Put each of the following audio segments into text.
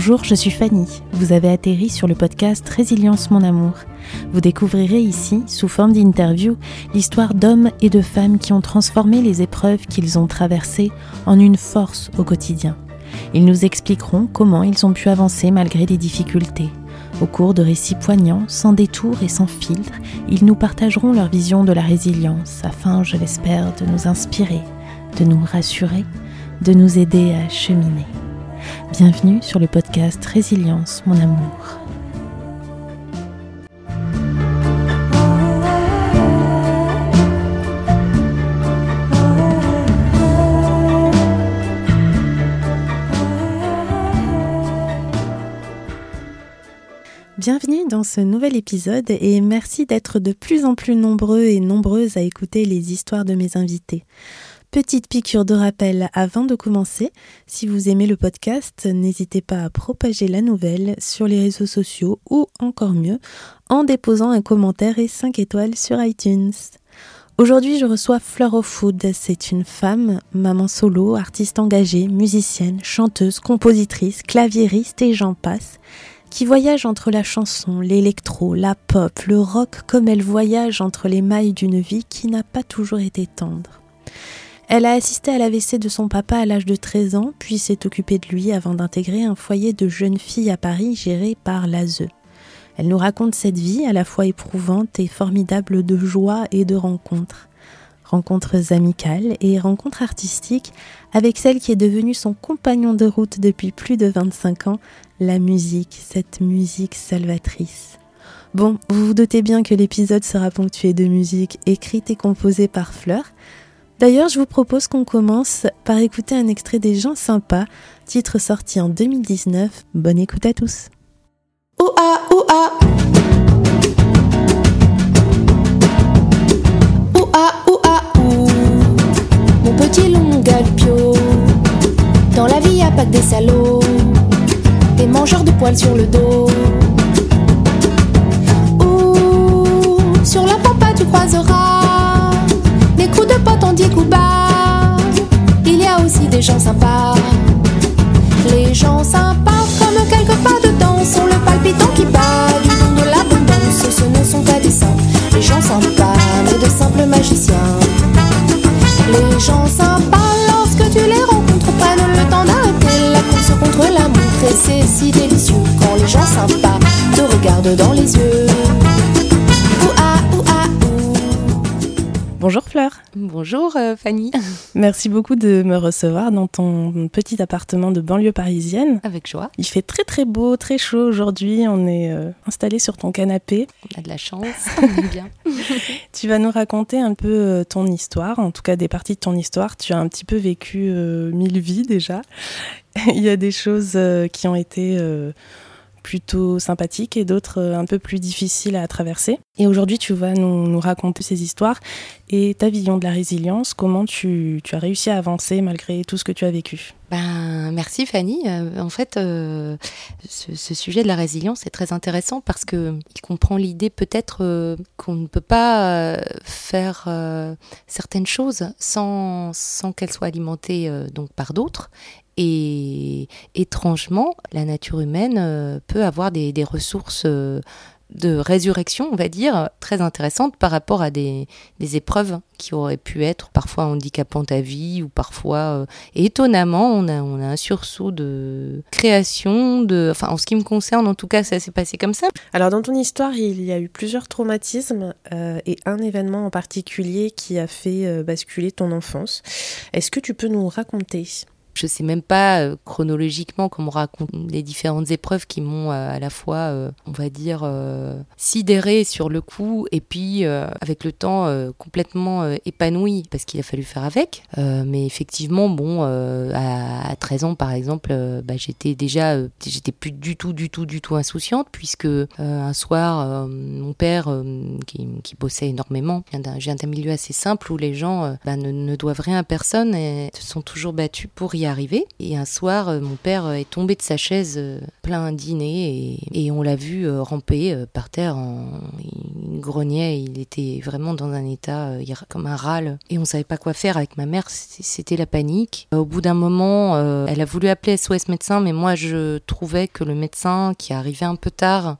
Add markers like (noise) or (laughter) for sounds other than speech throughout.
Bonjour, je suis Fanny. Vous avez atterri sur le podcast Résilience mon amour. Vous découvrirez ici, sous forme d'interview, l'histoire d'hommes et de femmes qui ont transformé les épreuves qu'ils ont traversées en une force au quotidien. Ils nous expliqueront comment ils ont pu avancer malgré les difficultés. Au cours de récits poignants, sans détour et sans filtre, ils nous partageront leur vision de la résilience afin, je l'espère, de nous inspirer, de nous rassurer, de nous aider à cheminer. Bienvenue sur le podcast Résilience, mon amour. Bienvenue dans ce nouvel épisode et merci d'être de plus en plus nombreux et nombreuses à écouter les histoires de mes invités. Petite piqûre de rappel avant de commencer, si vous aimez le podcast, n'hésitez pas à propager la nouvelle sur les réseaux sociaux ou encore mieux, en déposant un commentaire et 5 étoiles sur iTunes. Aujourd'hui, je reçois Fleur of Food. C'est une femme, maman solo, artiste engagée, musicienne, chanteuse, compositrice, claviériste et j'en passe, qui voyage entre la chanson, l'électro, la pop, le rock comme elle voyage entre les mailles d'une vie qui n'a pas toujours été tendre. Elle a assisté à l'AVC de son papa à l'âge de 13 ans, puis s'est occupée de lui avant d'intégrer un foyer de jeunes filles à Paris géré par l'ASE. Elle nous raconte cette vie à la fois éprouvante et formidable de joie et de rencontres. Rencontres amicales et rencontres artistiques avec celle qui est devenue son compagnon de route depuis plus de 25 ans, la musique, cette musique salvatrice. Bon, vous vous doutez bien que l'épisode sera ponctué de musique écrite et composée par Fleur, D'ailleurs, je vous propose qu'on commence par écouter un extrait des gens sympas, titre sorti en 2019. Bonne écoute à tous. Ouah, ouah. Ouah, ouah, ouh. Mon petit long galpio. Dans la vie, y a pas que des salauds. Des mangeurs de poils sur le dos. Les gens sympas, comme quelques pas dedans, sont le palpitant qui bat du de l'abondance. Ce ne sont pas des saints, les gens sympas, mais de simples magiciens. Les gens sympas, lorsque tu les rencontres, prennent le temps d'arrêter la course contre la montre. Et c'est si délicieux quand les gens sympas te regardent dans les yeux. Fleur. Bonjour euh, Fanny. (laughs) Merci beaucoup de me recevoir dans ton petit appartement de banlieue parisienne. Avec joie. Il fait très très beau, très chaud aujourd'hui. On est euh, installé sur ton canapé. On a de la chance, (laughs) on est bien. (laughs) tu vas nous raconter un peu euh, ton histoire, en tout cas des parties de ton histoire. Tu as un petit peu vécu mille vies déjà. Il y a des choses qui ont été plutôt sympathiques et d'autres euh, un peu plus difficiles à traverser. Et aujourd'hui, tu vas nous, raconter ces histoires et ta vision de la résilience, comment tu, as réussi à avancer malgré tout ce que tu as vécu? Ben, merci Fanny. Euh, en fait, euh, ce, sujet de la résilience est très intéressant parce que il comprend l'idée peut-être qu'on ne peut pas faire certaines choses sans, sans qu'elles soient alimentées donc par d'autres et étrangement, la nature humaine euh, peut avoir des, ressources euh, de résurrection, on va dire, très intéressantes par rapport à des, épreuves qui auraient pu être parfois handicapantes à vie ou parfois... Euh, étonnamment, on a, un sursaut de création, enfin en ce qui me concerne en tout cas, ça s'est passé comme ça. Alors dans ton histoire, il y a eu plusieurs traumatismes et un événement en particulier qui a fait basculer ton enfance. Est-ce que tu peux nous raconter? Je sais même pas euh, chronologiquement comment on raconte les différentes épreuves qui m'ont euh, à la fois, euh, on va dire, sidéré sur le coup et puis avec le temps complètement épanoui parce qu'il a fallu faire avec. mais effectivement, bon, à, 13 ans par exemple, bah, j'étais déjà, j'étais plus du tout, du tout, du tout insouciante puisque un soir, mon père qui, qui, bossait énormément, viens d'un milieu assez simple où les gens bah, ne, ne, doivent rien à personne et se sont toujours battus pour y arrivé. Et un soir, mon père est tombé de sa chaise plein dîner et, on l'a vu ramper par terre. En, il grognait, il était vraiment dans un état comme un râle. Et on savait pas quoi faire avec ma mère, c'était la panique. Au bout d'un moment, elle a voulu appeler SOS médecin, mais moi je trouvais que le médecin qui arrivait un peu tard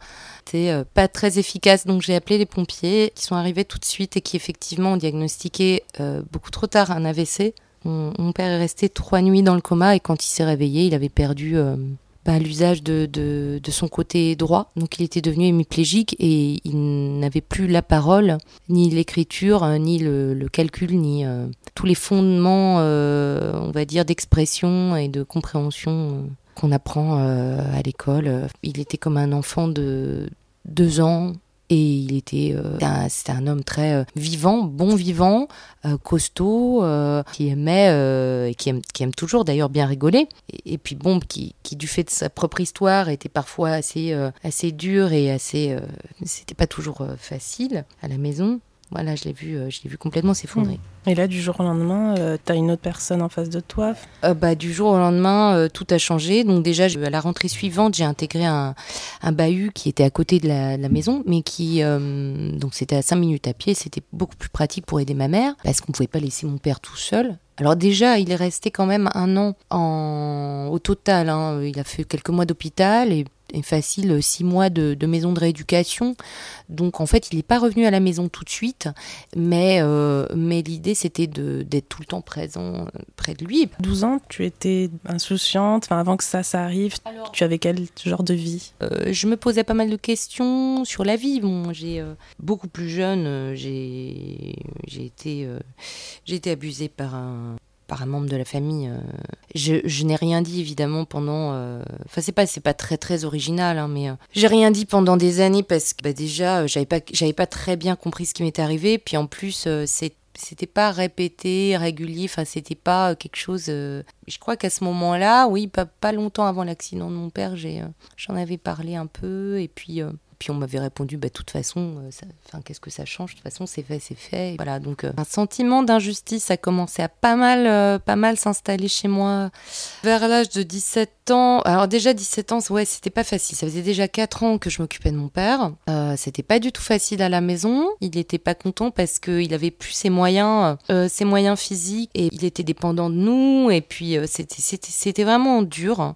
était pas très efficace. Donc j'ai appelé les pompiers qui sont arrivés tout de suite et qui effectivement ont diagnostiqué beaucoup trop tard un AVC. Mon, père est resté trois nuits dans le coma et quand il s'est réveillé, il avait perdu euh, bah, l'usage de, de, son côté droit. Donc il était devenu hémiplégique et il n'avait plus la parole, ni l'écriture, euh, ni le, calcul, ni euh, tous les fondements, on va dire, d'expression et de compréhension qu'on apprend à l'école. Il était comme un enfant de deux ans, et il était, euh, c'était un, homme très euh, vivant, bon vivant, euh, costaud, qui aimait et qui aime, qui aime toujours d'ailleurs bien rigoler. Et, puis bon, qui, qui, du fait de sa propre histoire était parfois assez, assez dur et assez, c'était pas toujours facile à la maison. Voilà, je l'ai vu, euh, je l'ai vu complètement s'effondrer. Et là, du jour au lendemain, euh, tu as une autre personne en face de toi euh, bah, Du jour au lendemain, tout a changé. Donc déjà, à la rentrée suivante, j'ai intégré un, un, bahut qui était à côté de la, maison, mais qui... donc c'était à 5 minutes à pied, c'était beaucoup plus pratique pour aider ma mère, parce qu'on ne pouvait pas laisser mon père tout seul. Alors déjà, il est resté quand même un an en... au total. Hein. Il a fait quelques mois d'hôpital et facile six mois de, maison de rééducation. Donc en fait, il n'est pas revenu à la maison tout de suite, mais, euh, mais l'idée c'était d'être tout le temps présent euh, près de lui. 12 ans, tu étais insouciante, enfin, avant que ça, ça arrive, tu avais quel genre de vie? Euh, Je me posais pas mal de questions sur la vie. Bon, j'ai beaucoup plus jeune, j'ai été, j'ai été abusée par un par un membre de la famille. Euh. Je, n'ai rien dit évidemment pendant. Euh, enfin, c'est pas c'est pas très très original, hein, mais euh, j'ai rien dit pendant des années parce que bah, déjà j'avais pas j'avais pas très bien compris ce qui m'était arrivé. Puis en plus c'était pas répété, régulier, enfin c'était pas quelque chose. je crois qu'à ce moment-là, oui, pas, pas longtemps avant l'accident de mon père, j'en avais parlé un peu et puis puis on m'avait répondu, bah, de toute façon, euh, qu'est-ce que ça change? De toute façon, c'est fait, c'est fait. voilà, donc euh, un sentiment d'injustice a commencé à pas mal, euh, pas mal s'installer chez moi vers l'âge de 17 ans. Alors déjà 17 ans, ouais, c'était pas facile. Ça faisait déjà 4 ans que je m'occupais de mon père. c'était pas du tout facile à la maison. Il était pas content parce qu'il avait plus ses moyens, ses moyens physiques et il était dépendant de nous. Et puis c'était, c'était, c'était vraiment dur.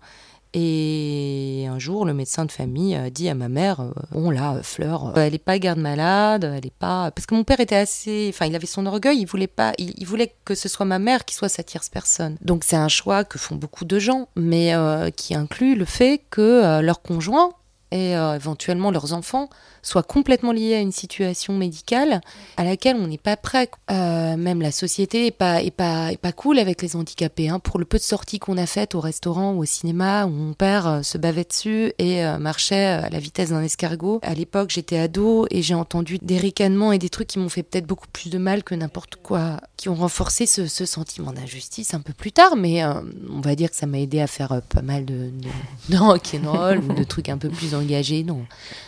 Et un jour, le médecin de famille a dit à ma mère euh, Bon, là, Fleur, euh, elle n'est pas garde-malade, elle est pas. Parce que mon père était assez. Enfin, il avait son orgueil, il voulait pas. Il, voulait que ce soit ma mère qui soit sa tierce personne. Donc, c'est un choix que font beaucoup de gens, mais euh, qui inclut le fait que leur conjoint et éventuellement leurs enfants soit complètement lié à une situation médicale à laquelle on n'est pas prêt. Euh, même la société est pas, est pas, est pas cool avec les handicapés. Hein. Pour le peu de sorties qu'on a faites au restaurant ou au cinéma, où mon père euh, se bavait dessus et euh, marchait à la vitesse d'un escargot. À l'époque, j'étais ado et j'ai entendu des ricanements et des trucs qui m'ont fait peut-être beaucoup plus de mal que n'importe quoi, qui ont renforcé ce, ce sentiment d'injustice un peu plus tard. Mais on va dire que ça m'a aidé à faire pas mal de, de, de rock'n'roll ou de trucs un peu plus engagés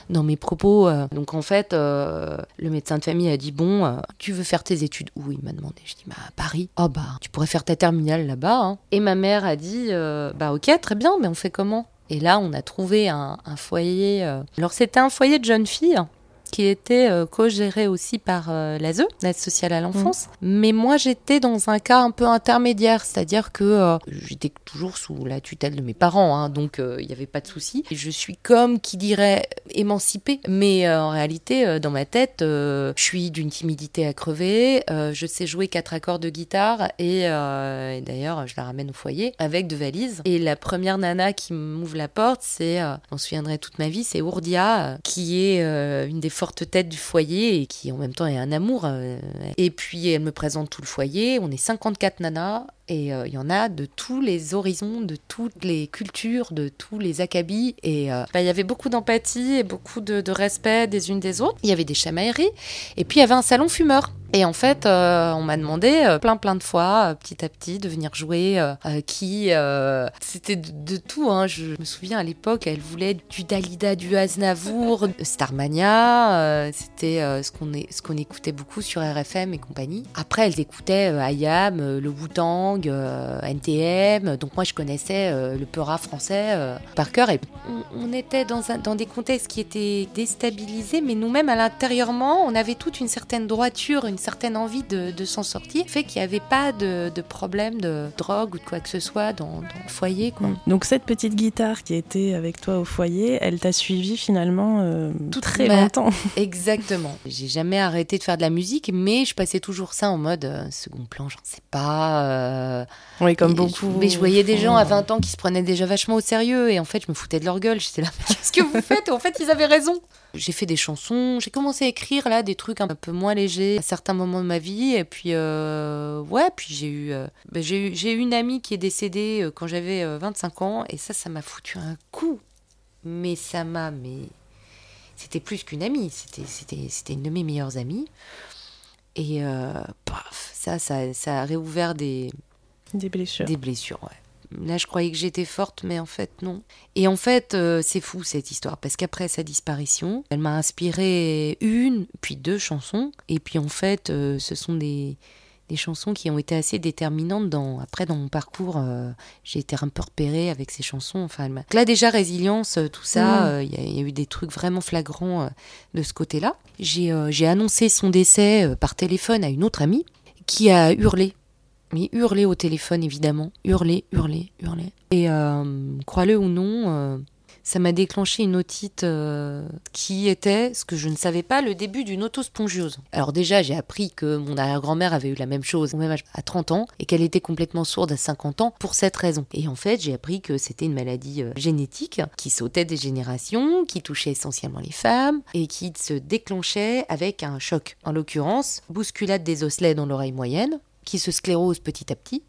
dans, mes propos euh, donc en fait, euh, le médecin de famille a dit bon, euh, tu veux faire tes études où? Il m'a demandé. Je dis bah à Paris. Oh bah tu pourrais faire ta terminale là-bas. Hein. Et ma mère a dit bah ok très bien, mais on fait comment? Et là on a trouvé un, un foyer. Alors c'était un foyer de jeunes filles qui était euh, co-géré aussi par euh, l'ASE, l'aide sociale à l'enfance. Mm. Mais moi, j'étais dans un cas un peu intermédiaire, c'est-à-dire que euh, j'étais toujours sous la tutelle de mes parents, hein, donc il n'y avait pas de souci. Je suis comme qui dirait émancipée, mais en réalité, dans ma tête, je suis d'une timidité à crever. je sais jouer quatre accords de guitare et, et d'ailleurs, je la ramène au foyer avec deux valises. Et la première nana qui m'ouvre la porte, c'est, on se souviendrait toute ma vie, c'est Ourdia, qui est une des tête du foyer et qui en même temps est un amour. Euh, et puis elle me présente tout le foyer. On est 54 nanas et euh, il y en a de tous les horizons, de toutes les cultures, de tous les acabis. Et euh, bah, il y avait beaucoup d'empathie et beaucoup de, respect des unes des autres. Il y avait des chamailleries. Et puis il y avait un salon fumeur. Et en fait, euh, on m'a demandé euh, plein plein de fois, euh, petit à petit, de venir jouer. qui C'était de, tout. Hein. Je me souviens à l'époque, elle voulait du Dalida, du Aznavour, Starmania. C'était ce qu'on écoutait beaucoup sur RFM et compagnie. Après, elle écoutait Ayam, le Wu-Tang, NTM. Donc moi, je connaissais le Peura français par cœur. Et on, était dans des contextes qui étaient déstabilisés, mais nous-mêmes, à l'intérieurement, on avait toute une certaine droiture, une certaine envie de, s'en sortir, fait qu'il n'y avait pas de, problème de drogue ou de quoi que ce soit dans, le foyer. Quoi. Mm. Donc cette petite guitare qui était avec toi au foyer, elle t'a suivi finalement euh, tout très longtemps. (laughs) Exactement. J'ai jamais arrêté de faire de la musique, mais je passais toujours ça en mode euh, second plan, j'en sais pas. Euh, oui, comme beaucoup. mais je voyais des gens à 20 ans qui se prenaient déjà vachement au sérieux et en fait je me foutais de leur gueule. J'étais là, (laughs) qu'est-ce que vous faites? En fait ils avaient raison. J'ai fait des chansons, j'ai commencé à écrire là des trucs un peu moins légers à certains moments de ma vie. Et puis, euh, ouais, puis j'ai eu, euh, ben, j'ai eu, j'ai une amie qui est décédée euh, quand j'avais 25 ans. Et ça, ça m'a foutu un coup. Mais ça m'a, mais c'était plus qu'une amie, c'était, c'était, c'était une de mes meilleures amies. Et paf, ça, ça, ça a réouvert des, des blessures. Des blessures, ouais. Là, je croyais que j'étais forte, mais en fait, non. Et en fait, euh, c'est fou cette histoire, parce qu'après sa disparition, elle m'a inspiré une, puis deux chansons. Et puis en fait, euh, ce sont des, des, chansons qui ont été assez déterminantes dans, après dans mon parcours. Euh, j'ai été un peu repérée avec ces chansons. Enfin, là, déjà, résilience, tout ça, il y, y, a eu des trucs vraiment flagrants de ce côté-là. J'ai annoncé son décès par téléphone à une autre amie qui a hurlé mais hurler au téléphone évidemment, hurler, hurler, hurler. Et euh, crois-le ou non, euh, ça m'a déclenché une otite euh, qui était, ce que je ne savais pas, le début d'une autospongiose. Alors déjà, j'ai appris que mon arrière-grand-mère avait eu la même chose au même âge, à 30 ans, et qu'elle était complètement sourde à 50 ans pour cette raison. Et en fait, j'ai appris que c'était une maladie génétique qui sautait des générations, qui touchait essentiellement les femmes, et qui se déclenchait avec un choc. En l'occurrence, bousculade des osselets dans l'oreille moyenne, qui se sclérose petit à petit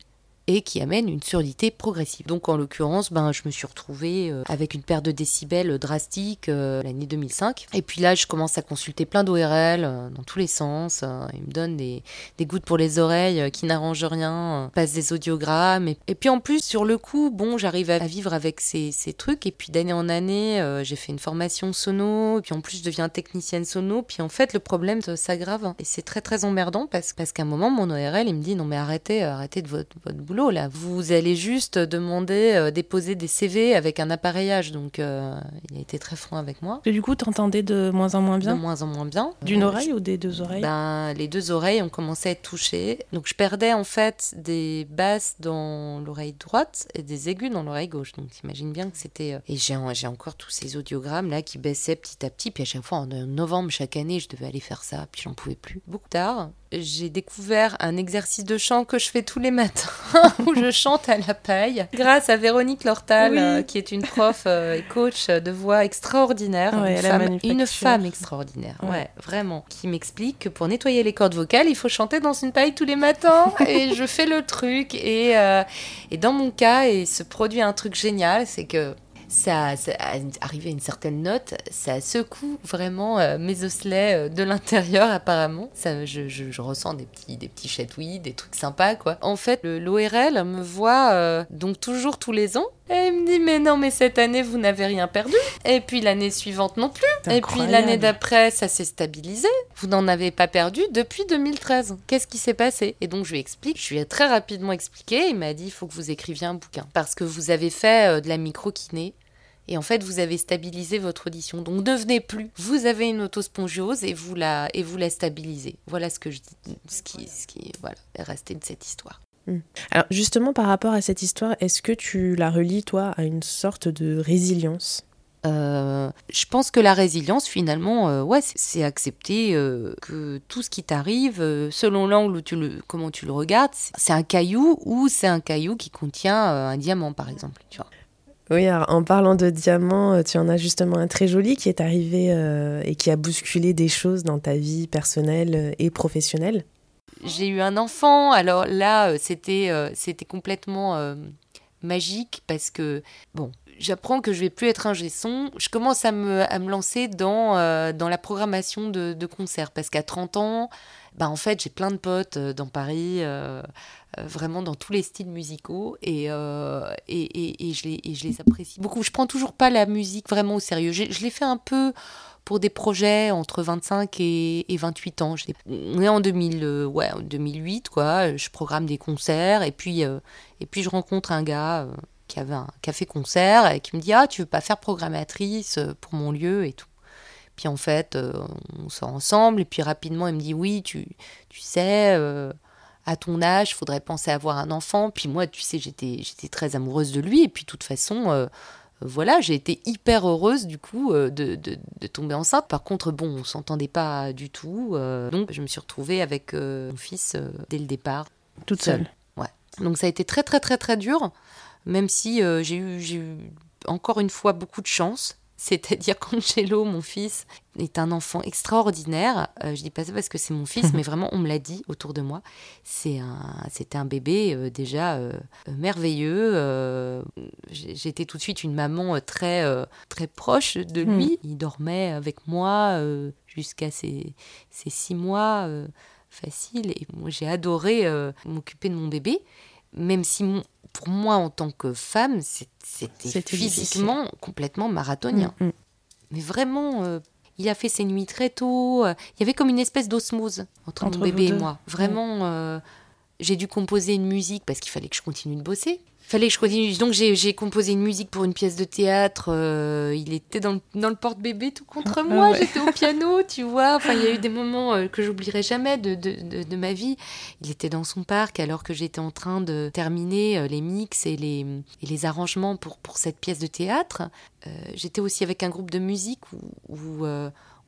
et qui amène une surdité progressive. Donc en l'occurrence, ben, je me suis retrouvée euh, avec une perte de décibels drastique euh, l'année 2005. Et puis là, je commence à consulter plein d'ORL euh, dans tous les sens. ils me donnent des, des gouttes pour les oreilles qui n'arrangent rien, passent des audiogrammes. Et, puis en plus, sur le coup, bon, j'arrive à vivre avec ces, ces trucs. Et puis d'année en année, j'ai fait une formation sono. Et puis en plus, je deviens technicienne sono. Puis en fait, le problème s'aggrave. Et c'est très très emmerdant parce, parce qu'à un moment, mon ORL, il me dit non mais arrêtez, arrêtez de votre, votre boulot là. Vous allez juste demander, euh, déposer des CV avec un appareillage. Donc, euh, il a été très franc avec moi. Et du coup, t'entendais de moins en moins bien De moins en moins bien. D'une euh, oreille ou des deux oreilles ben, Les deux oreilles ont commencé à être touchées. Donc, je perdais en fait des basses dans l'oreille droite et des aigus dans l'oreille gauche. Donc, t'imagines bien que c'était. Et j'ai encore tous ces audiogrammes là qui baissaient petit à petit. Puis à chaque fois, en novembre chaque année, je devais aller faire ça. Puis j'en pouvais plus. Beaucoup tard, j'ai découvert un exercice de chant que je fais tous les matins (laughs) où je chante à la paille grâce à Véronique Lortal euh, qui est une prof euh, et coach de voix extraordinaire. Une, femme, extraordinaire ouais. vraiment. Qui m'explique que pour nettoyer les cordes vocales il faut chanter dans une paille tous les matins. (laughs) Et je fais le truc. Et, euh, et dans mon cas et se produit un truc génial c'est que ça, ça arrivé à une certaine note, ça secoue vraiment euh, mes osselets euh, de l'intérieur apparemment. Ça, je, je, ressens des petits, des petits chatouilles, des trucs sympas quoi. En fait, l'ORL me voit euh, donc toujours tous les ans et il me dit mais non mais cette année vous n'avez rien perdu. Et puis l'année suivante non plus. Et puis l'année d'après ça s'est stabilisé. Vous n'en avez pas perdu depuis 2013. Qu'est-ce qui s'est passé? Et donc je lui explique. Je lui ai très rapidement expliqué. Il m'a dit il faut que vous écriviez un bouquin parce que vous avez fait de la micro-kiné et en fait, vous avez stabilisé votre audition. Donc ne venez plus. Vous avez une autospongiose et vous la, et vous la stabilisez. Voilà ce que je dis, ce qui, ce qui voilà, est resté de cette histoire. Hmm. Alors justement, par rapport à cette histoire, est-ce que tu la relis, toi, à une sorte de résilience? Euh, je pense que la résilience, finalement, euh, ouais, c'est accepter euh, que tout ce qui t'arrive, selon l'angle où tu le, comment tu le regardes, c'est un caillou ou c'est un caillou qui contient un diamant, par exemple. Tu vois. Oui, en parlant de diamants, euh, tu en as justement un très joli qui est arrivé euh, et qui a bousculé des choses dans ta vie personnelle euh, et professionnelle. J'ai eu un enfant, alors là, c'était complètement magique parce que, bon, j'apprends que je vais plus être un son. Je commence à me, à me lancer dans, dans la programmation de, de concerts parce qu'à 30 ans, bah en fait j'ai plein de potes dans Paris vraiment dans tous les styles musicaux et, et, et, je les, et je les apprécie beaucoup. Je prends toujours pas la musique vraiment au sérieux. Je, l'ai fait un peu pour des projets entre 25 et, 28 ans. On est en 2000, euh, ouais, 2008, quoi. Je programme des concerts et puis, euh, et puis je rencontre un gars euh, qui avait un café-concert et qui me dit Ah, tu veux pas faire programmatrice pour mon lieu et tout. Puis en fait, on sort ensemble et puis rapidement, il me dit Oui, tu, tu sais à ton âge, il faudrait penser à avoir un enfant. Puis moi, tu sais, j'étais, j'étais très amoureuse de lui. Et puis, de toute façon, voilà, j'ai été hyper heureuse du coup euh, de, tomber enceinte. Par contre, bon, on s'entendait pas du tout. Euh, donc, je me suis retrouvée avec euh, mon fils dès le départ. Toute seule. Ouais. Donc, ça a été très, très, très, très dur. Même si j'ai eu, eu encore une fois beaucoup de chance. C'est-à-dire (laughs) qu'Angelo, mon fils, est un enfant extraordinaire. Je euh, je dis pas ça parce que c'est mon fils, (laughs) mais vraiment, on me l'a dit autour de moi. C'est un, c'était un bébé euh, déjà euh, merveilleux. J'étais tout de suite une maman très, très proche de hmm. lui. Il dormait avec moi jusqu'à ses, ses, six mois facile. Et moi, j'ai adoré m'occuper de mon bébé, même si mon, pour moi, en tant que femme, c'était physiquement complètement marathonien. Mm, mm. Mais vraiment, euh, il a fait ses nuits très tôt. Euh, il y avait comme une espèce d'osmose entre, mon bébé et moi. Vraiment, euh, j'ai dû composer une musique parce qu'il fallait que je continue de bosser fallait que je continue. Donc j'ai composé une musique pour une pièce de théâtre. Euh, il était dans le, dans le porte-bébé tout contre ah, moi. J'étais au piano, (laughs) tu vois. Enfin, il y a eu des moments euh, que j'oublierai jamais de, de, de, ma vie. Il était dans son parc alors que j'étais en train de terminer euh, les mix et les, et les arrangements pour, pour cette pièce de théâtre. j'étais aussi avec un groupe de musique où, où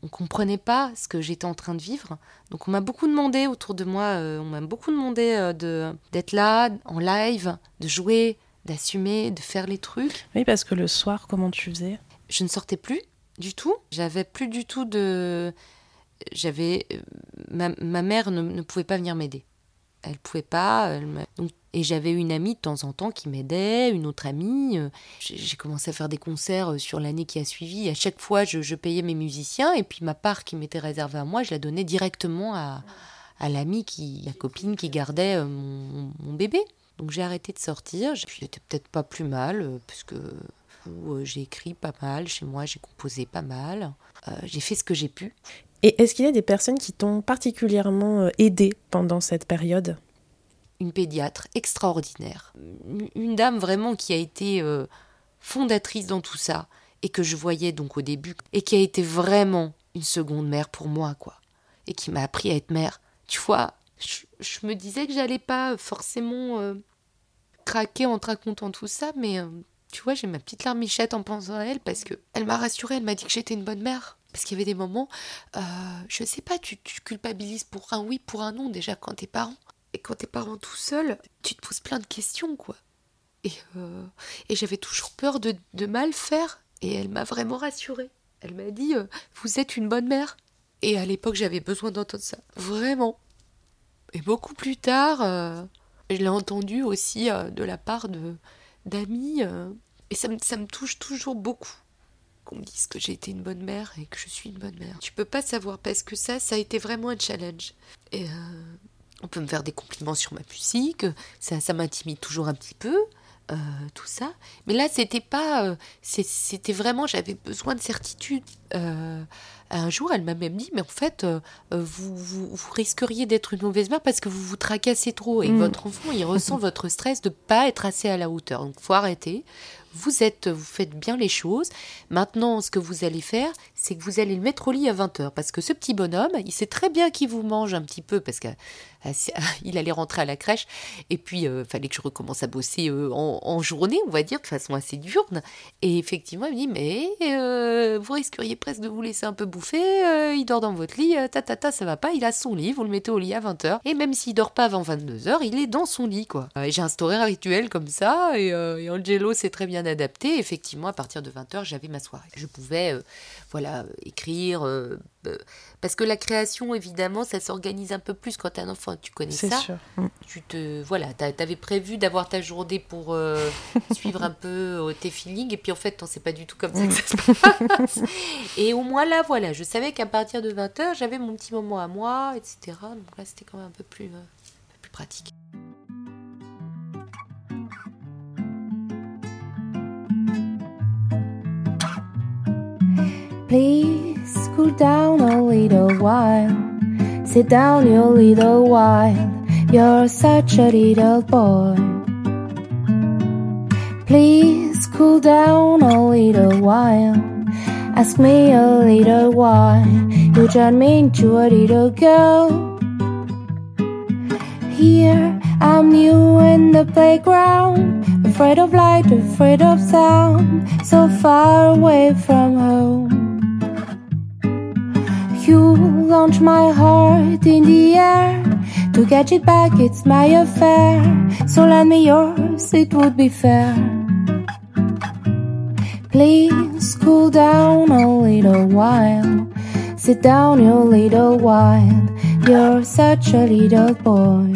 on comprenait pas ce que j'étais en train de vivre. Donc on m'a beaucoup demandé autour de moi, euh, on m'a beaucoup demandé euh, de d'être là en live, de jouer, d'assumer, de faire les trucs. Oui, parce que le soir, comment tu faisais? Je ne sortais plus du tout. J'avais plus du tout de j'avais euh, ma, ma, mère ne, ne, pouvait pas venir m'aider. Elle pouvait pas. Elle Donc et j'avais une amie de temps en temps qui m'aidait, une autre amie. Euh, j'ai commencé à faire des concerts euh, sur l'année qui a suivi. À chaque fois, je, payais mes musiciens et puis ma part qui m'était réservée à moi, je la donnais directement à, à l'amie, qui, la copine qui gardait euh, mon, bébé. Donc j'ai arrêté de sortir. J'étais peut-être pas plus mal, parce que j'ai écrit pas mal chez moi, j'ai composé pas mal. j'ai fait ce que j'ai pu. Et est-ce qu'il y a des personnes qui t'ont particulièrement aidé pendant cette période? Une pédiatre extraordinaire, une dame vraiment qui a été euh, fondatrice dans tout ça et que je voyais donc au début et qui a été vraiment une seconde mère pour moi quoi et qui m'a appris à être mère. Tu vois, je, me disais que j'allais pas forcément euh, craquer en te racontant tout ça, mais euh, tu vois, j'ai ma petite larmichette en pensant à elle parce que elle m'a rassurée, elle m'a dit que j'étais une bonne mère. Parce qu'il y avait des moments, je sais pas, tu, tu culpabilises pour un oui, pour un non déjà quand t'es parent. Et quand t'es parent tout seul, tu te poses plein de questions, quoi. Et, euh, et j'avais toujours peur de, mal faire. Et elle m'a vraiment rassurée. Elle m'a dit euh, Vous êtes une bonne mère. Et à l'époque, j'avais besoin d'entendre ça. Vraiment. Et beaucoup plus tard, euh, je l'ai entendu aussi de la part de d'amis. et ça me, ça me touche toujours beaucoup qu'on me dise que j'ai été une bonne mère et que je suis une bonne mère. Tu peux pas savoir parce que ça, ça a été vraiment un challenge. Et on peut me faire des compliments sur ma musique, ça, ça m'intimide toujours un petit peu, euh, tout ça. Mais là, c'était pas, euh, c'était vraiment, j'avais besoin de certitude. Euh, un jour, elle m'a même dit, mais en fait, vous, vous, risqueriez d'être une mauvaise mère parce que vous vous tracassez trop et mm. votre enfant, il ressent (laughs) votre stress de pas être assez à la hauteur. Donc, faut arrêter. Vous êtes, vous faites bien les choses. Maintenant, ce que vous allez faire, c'est que vous allez le mettre au lit à 20h parce que ce petit bonhomme, il sait très bien qu'il vous mange un petit peu parce que (laughs) il allait rentrer à la crèche et puis il euh, fallait que je recommence à bosser euh, en, journée, on va dire, de façon assez diurne. Et effectivement, il me dit mais euh, vous risqueriez presque de vous laisser un peu bouffer. il dort dans votre lit, ta ta ta, ça va pas. Il a son lit, vous le mettez au lit à 20h et même s'il dort pas avant 22h, il est dans son lit quoi. J'ai instauré un rituel comme ça et, et Angelo s'est très bien adapté. Effectivement, à partir de 20h, j'avais ma soirée. Je pouvais voilà, écrire. Euh, parce que la création, évidemment, ça s'organise un peu plus quand tu as un enfant. Tu connais ça. Sûr. Mm. Tu te, voilà, avais prévu d'avoir ta journée pour (laughs) suivre un peu tes feelings. Et puis, en fait, c'est pas du tout comme ça que ça se passe. (laughs) et au moins, là, voilà, je savais qu'à partir de 20h, j'avais mon petit moment à moi, etc. Donc là, c'était quand même un peu plus, un peu plus pratique. Please cool down a little while. Sit down, you little while. You're such a little boy. Please cool down a little while. Ask me a little why you turn me into a little girl. Here I'm new in the playground, afraid of light, afraid of sound, so far away from home. You launch my heart in the air. To catch it back, it's my affair. So lend me yours, it would be fair. Please cool down a little while. Sit down, you little while. You're such a little boy.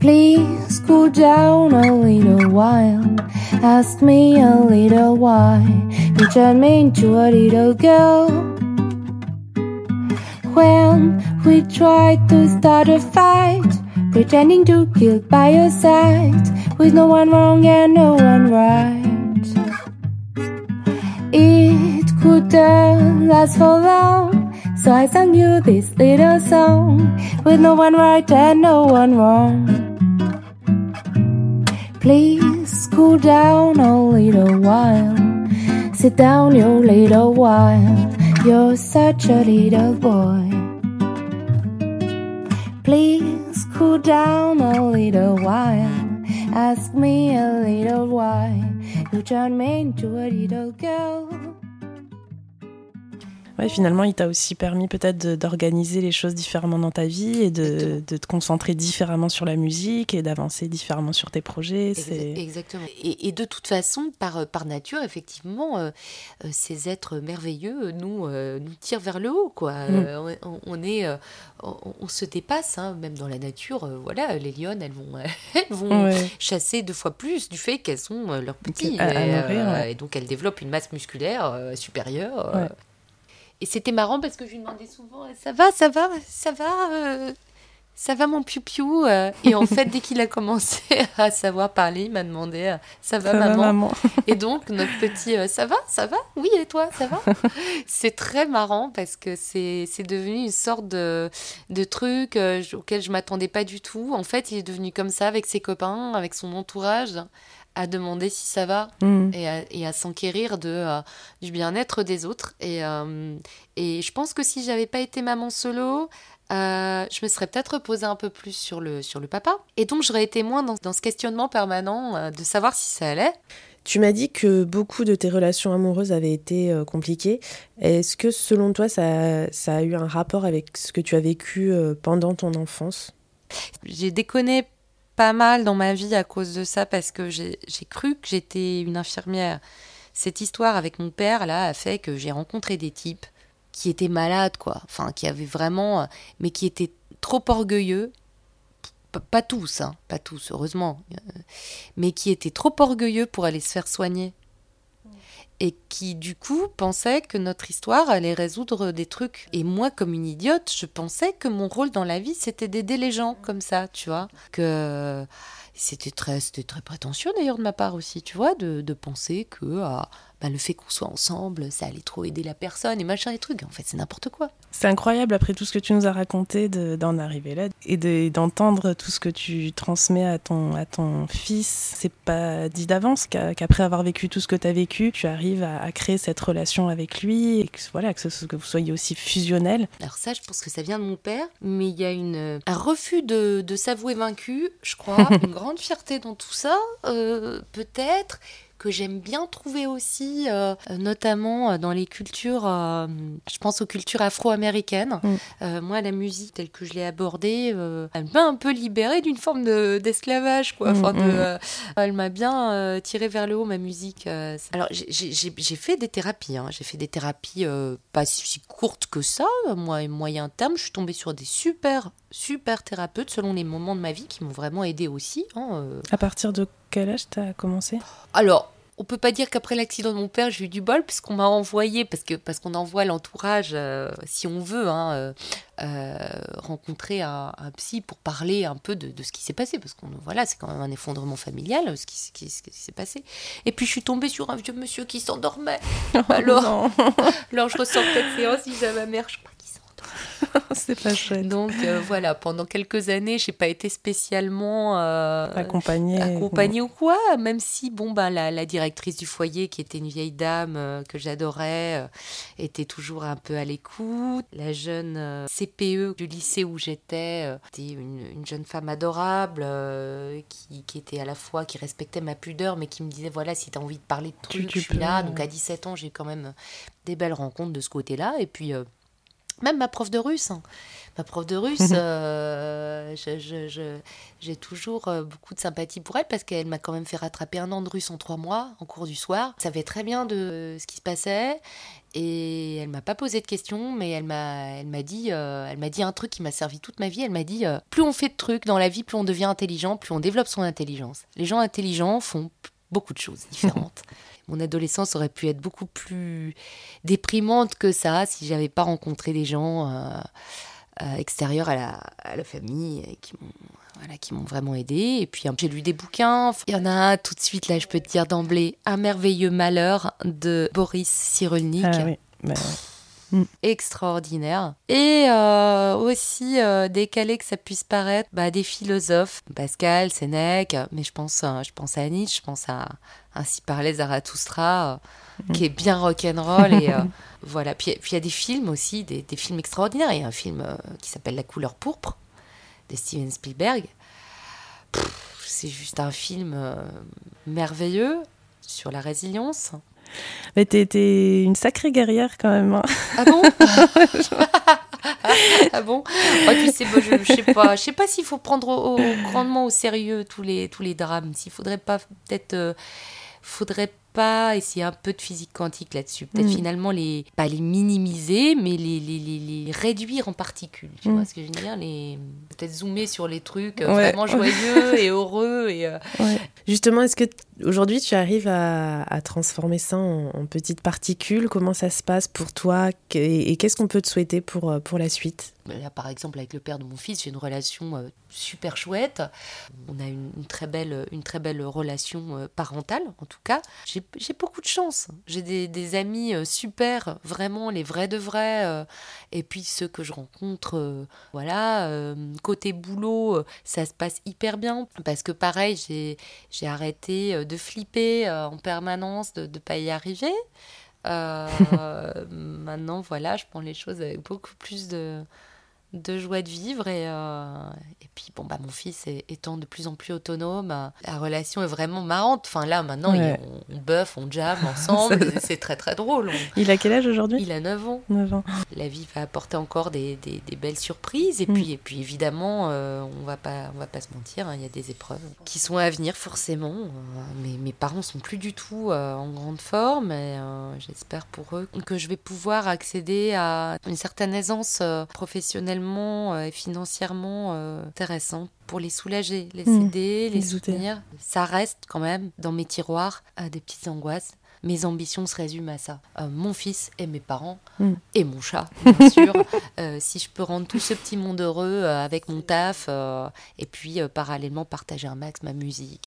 Please cool down a little while. Ask me a little why. You turn me into a little girl. When we tried to start a fight, pretending to kill by your side, with no one wrong and no one right. It couldn't uh, last for long, so I sang you this little song, with no one right and no one wrong. Please cool down a little while. Sit down, you little while. You're such a little boy. Please cool down a little while. Ask me a little why. You turn me into a little girl. Finalement, il t'a aussi permis peut-être d'organiser les choses différemment dans ta vie et de, te concentrer différemment sur la musique et d'avancer différemment sur tes projets. Exactement. Et, de toute façon, par, par nature, effectivement, euh, euh, ces êtres merveilleux nous, euh, nous tirent vers le haut. Quoi. Mm. On, est, on, se dépasse, hein, même dans la nature. voilà, les lionnes, elles vont, (laughs) elles vont chasser deux fois plus du fait qu'elles sont leurs petits. et, donc, elles développent une masse musculaire supérieure. Et c'était marrant parce que je lui demandais souvent Ça va, ça va, ça va euh, ça va mon piou-piou euh? Et en fait, dès qu'il a commencé (laughs) à savoir parler, il m'a demandé euh, Ça va, maman, Et donc, notre petit Ça va, ça va Oui, et toi, ça va? C'est très marrant parce que c'est devenu une sorte de, de truc auquel je m'attendais pas du tout. En fait, il est devenu comme ça avec ses copains, avec son entourage à demander si ça va mm. et à, s'enquérir de euh, du bien-être des autres et, euh, et je pense que si j'avais pas été maman solo euh, je me serais peut-être reposée un peu plus sur le, sur le papa. Et donc, j'aurais été moins dans, dans ce questionnement permanent de savoir si ça allait. Tu m'as dit que beaucoup de tes relations amoureuses avaient été compliquées. Est-ce que, selon toi, ça, ça, a eu un rapport avec ce que tu as vécu pendant ton enfance? J'ai déconné pas mal dans ma vie à cause de ça parce que j'ai cru que j'étais une infirmière. Cette histoire avec mon père là a fait que j'ai rencontré des types qui étaient malades quoi, enfin qui avaient vraiment, mais qui étaient trop orgueilleux. pas tous, hein, pas tous, heureusement, euh, mais qui étaient trop orgueilleux pour aller se faire soigner et qui du coup pensait que notre histoire allait résoudre des trucs. Et moi, comme une idiote, je pensais que mon rôle dans la vie, c'était d'aider les gens comme ça, tu vois. Que c'était très, très prétentieux d'ailleurs de ma part aussi, tu vois, de, de penser que ah, bah, le fait qu'on soit ensemble, ça allait trop aider la personne et machin et trucs. En fait, c'est n'importe quoi. C'est incroyable après tout ce que tu nous as raconté d'en arriver là et d'entendre tout ce que tu transmets à ton, à ton fils. C'est pas dit d'avance qu'après avoir vécu tout ce que tu as vécu, tu arrives à, créer cette relation avec lui et que, voilà, que, ce, que vous soyez aussi fusionnel. Alors ça, je pense que ça vient de mon père, mais il y a une, un refus de, de s'avouer vaincu, je crois, (laughs) une grande fierté dans tout ça, euh, peut-être que j'aime bien trouver aussi, euh, notamment dans les cultures, je pense aux cultures afro-américaines. Mm. moi, la musique telle que je l'ai abordée, elle m'a un peu libérée d'une forme d'esclavage, quoi. Enfin, de, elle m'a bien tiré vers le haut, ma musique. Alors, j'ai fait des thérapies, hein. j'ai fait des thérapies pas si courtes que ça, moi, moyen terme. Je suis tombée sur des super, super thérapeutes selon les moments de ma vie qui m'ont vraiment aidé aussi. Hein, à partir de quel âge tu as commencé? Alors, on peut pas dire qu'après l'accident de mon père, j'ai eu du bol, puisqu'on m'a envoyé, parce que parce qu'on envoie l'entourage, euh, si on veut, hein, euh, euh, rencontrer un, psy pour parler un peu de, ce qui s'est passé, parce qu'on voilà, c'est quand même un effondrement familial, ce qui, ce qui s'est passé. Et puis je suis tombée sur un vieux monsieur qui s'endormait. (laughs) alors, (laughs) alors je ressortais de séance, je disais à ma mère, je crois (laughs) c'est pas chouette. Donc euh, voilà, pendant quelques années, j'ai pas été spécialement euh, accompagnée, accompagnée ou quoi, même si bon ben la, directrice du foyer, qui était une vieille dame euh, que j'adorais, était toujours un peu à l'écoute. La jeune CPE du lycée où j'étais, était une, jeune femme adorable qui, qui, était à la fois qui respectait ma pudeur, mais qui me disait voilà si tu as envie de parler de trucs, je suis là. Donc à 17 ans, j'ai quand même des belles rencontres de ce côté-là, et puis même ma prof de russe. Hein. Ma prof de russe, (laughs) euh, j'ai toujours euh, beaucoup de sympathie pour elle parce qu'elle m'a quand même fait rattraper un an de russe en trois mois, en cours du soir. Elle savait très bien de ce qui se passait et elle m'a pas posé de questions, mais elle m'a, elle m'a dit, euh, elle m'a dit un truc qui m'a servi toute ma vie. Elle m'a dit, plus on fait de trucs dans la vie, plus on devient intelligent, plus on développe son intelligence. Les gens intelligents font beaucoup de choses différentes. (laughs) mon adolescence aurait pu être beaucoup plus déprimante que ça si j'avais pas rencontré des gens euh, euh, extérieurs à la, famille qui m'ont vraiment aidé. Et puis j'ai lu des bouquins. Il y en a tout de suite là, je peux te dire d'emblée, Un merveilleux malheur de Boris Cyrulnik. Ah Mm. extraordinaire. Et euh, aussi, euh, décalé que ça puisse paraître, bah, des philosophes, Pascal, Sénèque, mais je pense, euh, je pense à Nietzsche, je pense à Ainsi parlait Zarathustra, mm. qui est bien rock'n'roll. et (laughs) voilà. Puis il y a des films aussi, des, des films extraordinaires. Il y a un film qui s'appelle La couleur pourpre de Steven Spielberg. C'est juste un film merveilleux sur la résilience. Mais t'es, une sacrée guerrière quand même. Hein. Ah bon (laughs) Ah bon oh, tu sais, je, je, sais pas, je sais pas s'il faut prendre grandement au sérieux tous les tous les drames. S'il faudrait pas peut-être, euh, faudrait pas essayer un peu de physique quantique là-dessus. Peut-être mm. finalement les pas les minimiser, mais les, les, les, réduire en particules. Tu mm. vois ce que je veux dire les peut-être zoomer sur les trucs euh, vraiment joyeux et heureux et. Euh, Justement, est-ce que aujourd'hui tu arrives à, transformer ça en, petites particules Comment ça se passe pour toi Et, qu'est-ce qu'on peut te souhaiter pour pour la suite? Là, par exemple, avec le père de mon fils, j'ai une relation super chouette. On a une, très belle, une très belle relation euh, parentale, en tout cas. J'ai beaucoup de chance. J'ai des, amis euh, super, vraiment les vrais de vrais. Euh, et puis ceux que je rencontre, voilà. côté boulot, ça se passe hyper bien. Parce que pareil, j'ai arrêté de flipper en permanence, de ne pas y arriver. (laughs) maintenant, voilà, je prends les choses avec beaucoup plus de, de joie de vivre et, euh, et puis bon bah mon fils étant de plus en plus autonome la relation est vraiment marrante. Enfin là maintenant on, buff on jam (laughs) ensemble c'est très très drôle. Il a quel âge aujourd'hui il a 9 ans. 9 ans. La vie va apporter encore des, des, belles surprises et mm. puis et puis évidemment euh, on va pas on va pas se mentir hein, il y a des épreuves qui sont à venir forcément euh, mes, mes parents sont plus du tout en grande forme et j'espère pour eux que je vais pouvoir accéder à une certaine aisance professionnelle euh, et financièrement euh, intéressant pour les soulager, les hmm. aider, les, soutenir. Ça reste quand même dans mes tiroirs euh, des petites angoisses mes ambitions se résument à ça. Euh, mon fils et mes parents mm. et mon chat, bien (laughs) sûr. Euh, si je peux rendre tout ce petit monde heureux euh, avec mon taf et puis parallèlement partager un max ma musique.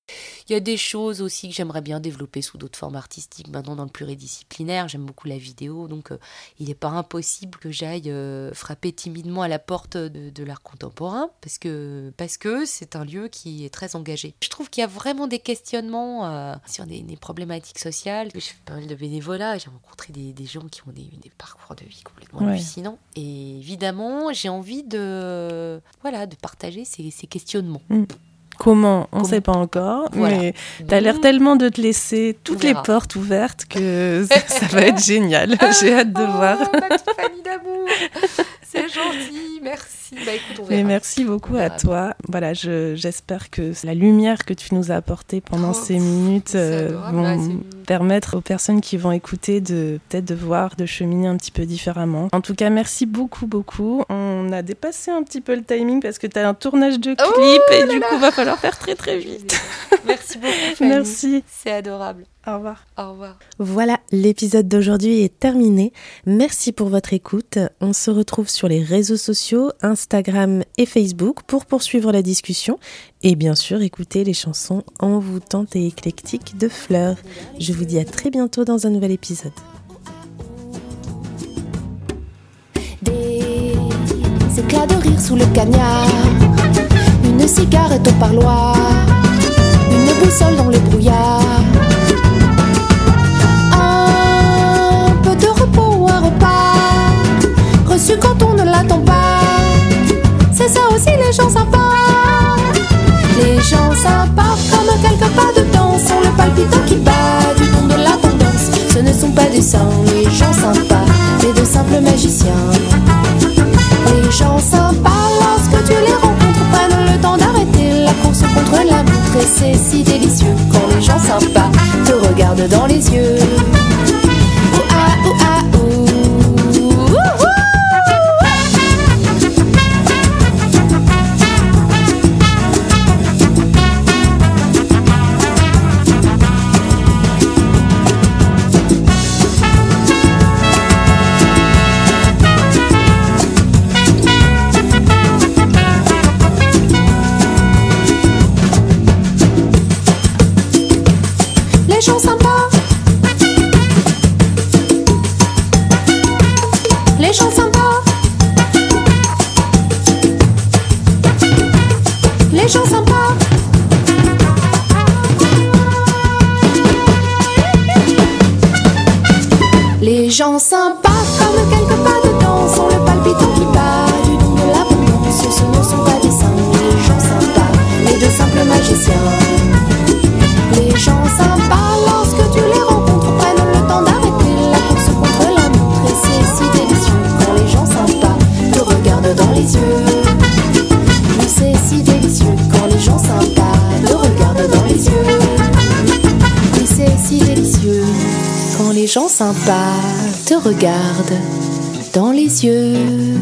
Il y a des choses aussi que j'aimerais bien développer sous d'autres formes artistiques. Maintenant, dans le pluridisciplinaire, j'aime beaucoup la vidéo, donc il n'est pas impossible que j'aille frapper timidement à la porte de, l'art contemporain parce que parce que c'est un lieu qui est très engagé. Je trouve qu'il y a vraiment des questionnements sur des, des problématiques sociales j'ai fait pas mal de bénévolat, j'ai rencontré des, des, gens qui ont des, des, parcours de vie complètement hallucinants. Et évidemment, j'ai envie de, voilà, de partager ces, ces questionnements. Mm. Comment On ne sait pas encore, Voilà. mais tu as l'air Mmh. tellement de te laisser toutes les portes ouvertes que ça, (laughs) ça va être génial. (laughs) J'ai hâte de Oh, voir. ma petite famille d'amour. C'est gentil, merci. Bah écoute, on Mais merci beaucoup à verra toi. Voilà, je- j'espère que la lumière que tu nous as apportée pendant Oh, ces minutes euh, vont permettre aux personnes qui vont écouter de peut-être de voir, de cheminer un petit peu différemment. En tout cas, merci beaucoup, beaucoup. On a dépassé un petit peu le timing parce que tu as un tournage de clip Oh et du coup, va falloir faire très très vite. Merci beaucoup, (laughs) Fanny. Merci. C'est adorable. Au revoir. Au revoir. Voilà, l'épisode d'aujourd'hui est terminé. Merci pour votre écoute. On se retrouve sur les réseaux sociaux, Instagram et Facebook pour poursuivre la discussion et bien sûr écouter les chansons envoûtantes et éclectiques de Fleur. Je vous dis à très bientôt dans un nouvel épisode. Des éclats de rire sous le cagnard, une cigarette au parloir, une boussole dans te regardent dans les yeux. Gens sympas. Les gens sympas. Les gens sympas. Les gens sympas, comme quelques pas de danse, sont le palpitant qui bat du don de l'abondance. Ce ne sont pas des saints, les gens sympas, mais de simples magiciens. Sympas te regardent dans les yeux.